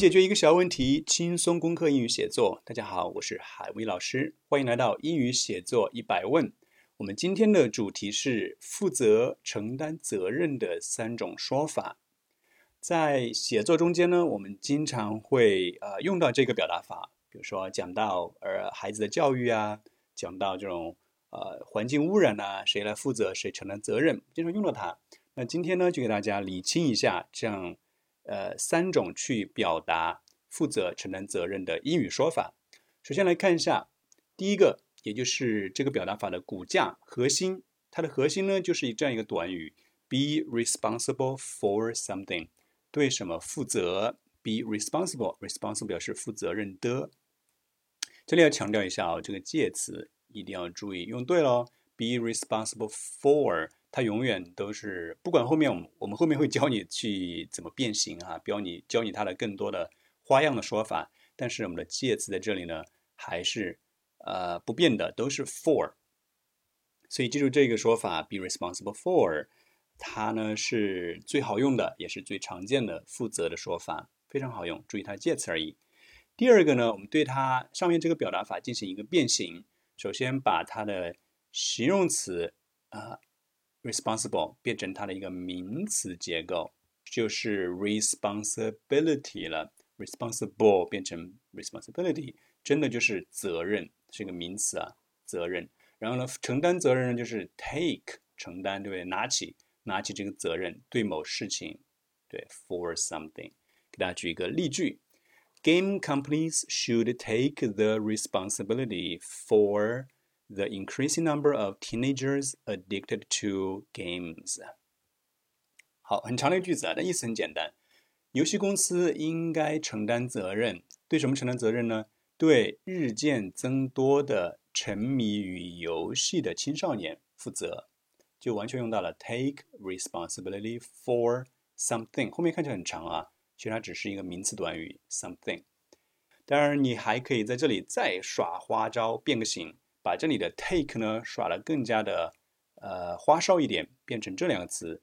解决一个小问题，轻松攻克英语写作。大家好，我是海威老师，欢迎来到英语写作一百问。我们今天的主题是负责、承担责任的三种说法。在写作中间呢，我们经常会呃用到这个表达法，比如说讲到呃孩子的教育啊，讲到这种呃环境污染啊，谁来负责，谁承担责任，经常用到它。那今天呢，就给大家理清一下这样。呃，三种去表达负责、承担责任的英语说法。首先来看一下第一个，也就是这个表达法的骨架核心。它的核心呢，就是以这样一个短语：be responsible for something，对什么负责？be responsible，responsible 表示负责任的。这里要强调一下哦，这个介词一定要注意用对喽。be responsible for。它永远都是不管后面我们我们后面会教你去怎么变形啊，教你教你它的更多的花样的说法。但是我们的介词在这里呢还是呃不变的，都是 for。所以记住这个说法，be responsible for，它呢是最好用的，也是最常见的负责的说法，非常好用。注意它介词而已。第二个呢，我们对它上面这个表达法进行一个变形。首先把它的形容词啊。responsible 变成它的一个名词结构，就是 responsibility 了。responsible 变成 responsibility，真的就是责任，是一个名词啊，责任。然后呢，承担责任呢就是 take 承担，对不对？拿起拿起这个责任，对某事情，对 for something。给大家举一个例句：Game companies should take the responsibility for the increasing number of teenagers addicted to games。好，很长的一个句子啊，但意思很简单。游戏公司应该承担责任，对什么承担责任呢？对日渐增多的沉迷于游戏的青少年负责，就完全用到了 take responsibility for something。后面看起来很长啊，其实它只是一个名词短语 something。当然，你还可以在这里再耍花招，变个形。把这里的 take 呢耍得更加的呃花哨一点，变成这两个词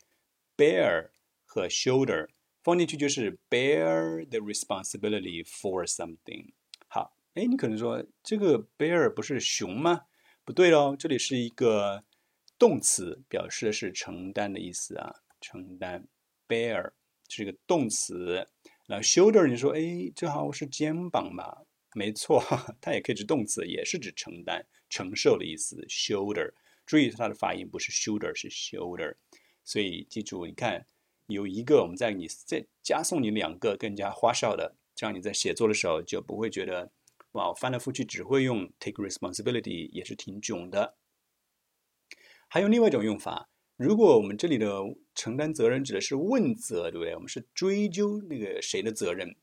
bear 和 shoulder 放进去就是 bear the responsibility for something。好，哎，你可能说这个 bear 不是熊吗？不对哦，这里是一个动词，表示的是承担的意思啊，承担 bear 是一个动词。那 shoulder 你说哎，这好是肩膀嘛？没错，它也可以指动词，也是指承担。承受的意思，shoulder。注意它的发音不是 shoulder，是 shoulder。所以记住，你看有一个，我们在你再加送你两个更加花哨的，这样你在写作的时候就不会觉得哇，翻来覆去只会用 take responsibility，也是挺囧的。还有另外一种用法，如果我们这里的承担责任指的是问责，对不对？我们是追究那个谁的责任，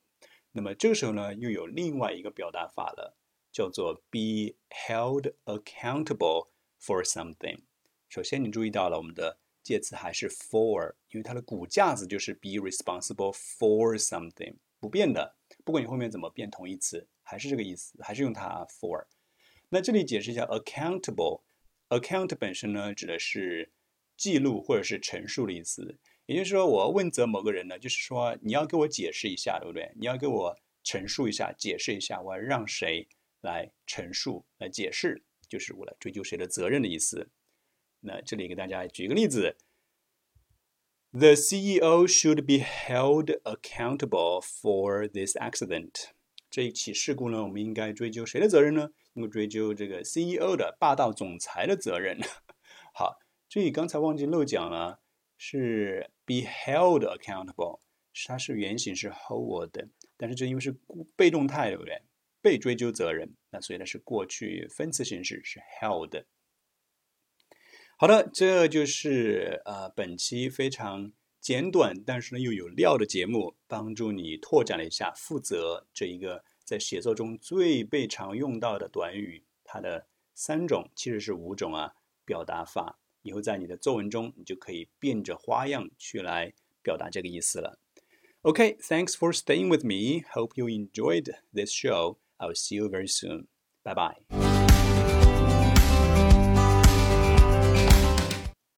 那么这个时候呢，又有另外一个表达法了。叫做 be held accountable for something。首先，你注意到了我们的介词还是 for，因为它的骨架子就是 be responsible for something，不变的。不管你后面怎么变同义词，还是这个意思，还是用它 for。那这里解释一下 accountable，account 本身呢指的是记录或者是陈述的意思。也就是说，我问责某个人呢，就是说你要给我解释一下，对不对？你要给我陈述一下，解释一下，我要让谁？来陈述、来解释，就是我来追究谁的责任的意思。那这里给大家举一个例子：The CEO should be held accountable for this accident。这一起事故呢，我们应该追究谁的责任呢？应该追究这个 CEO 的霸道总裁的责任。好，这里刚才忘记漏讲了，是 be held accountable，它是原型是 hold，但是这因为是被动态，对不对？被追究责任，那所以呢是过去分词形式是 held。好的，这就是呃本期非常简短，但是呢又有料的节目，帮助你拓展了一下负责这一个在写作中最被常用到的短语，它的三种其实是五种啊表达法，以后在你的作文中你就可以变着花样去来表达这个意思了。Okay, thanks for staying with me. Hope you enjoyed this show. I'll see you very soon. Bye bye.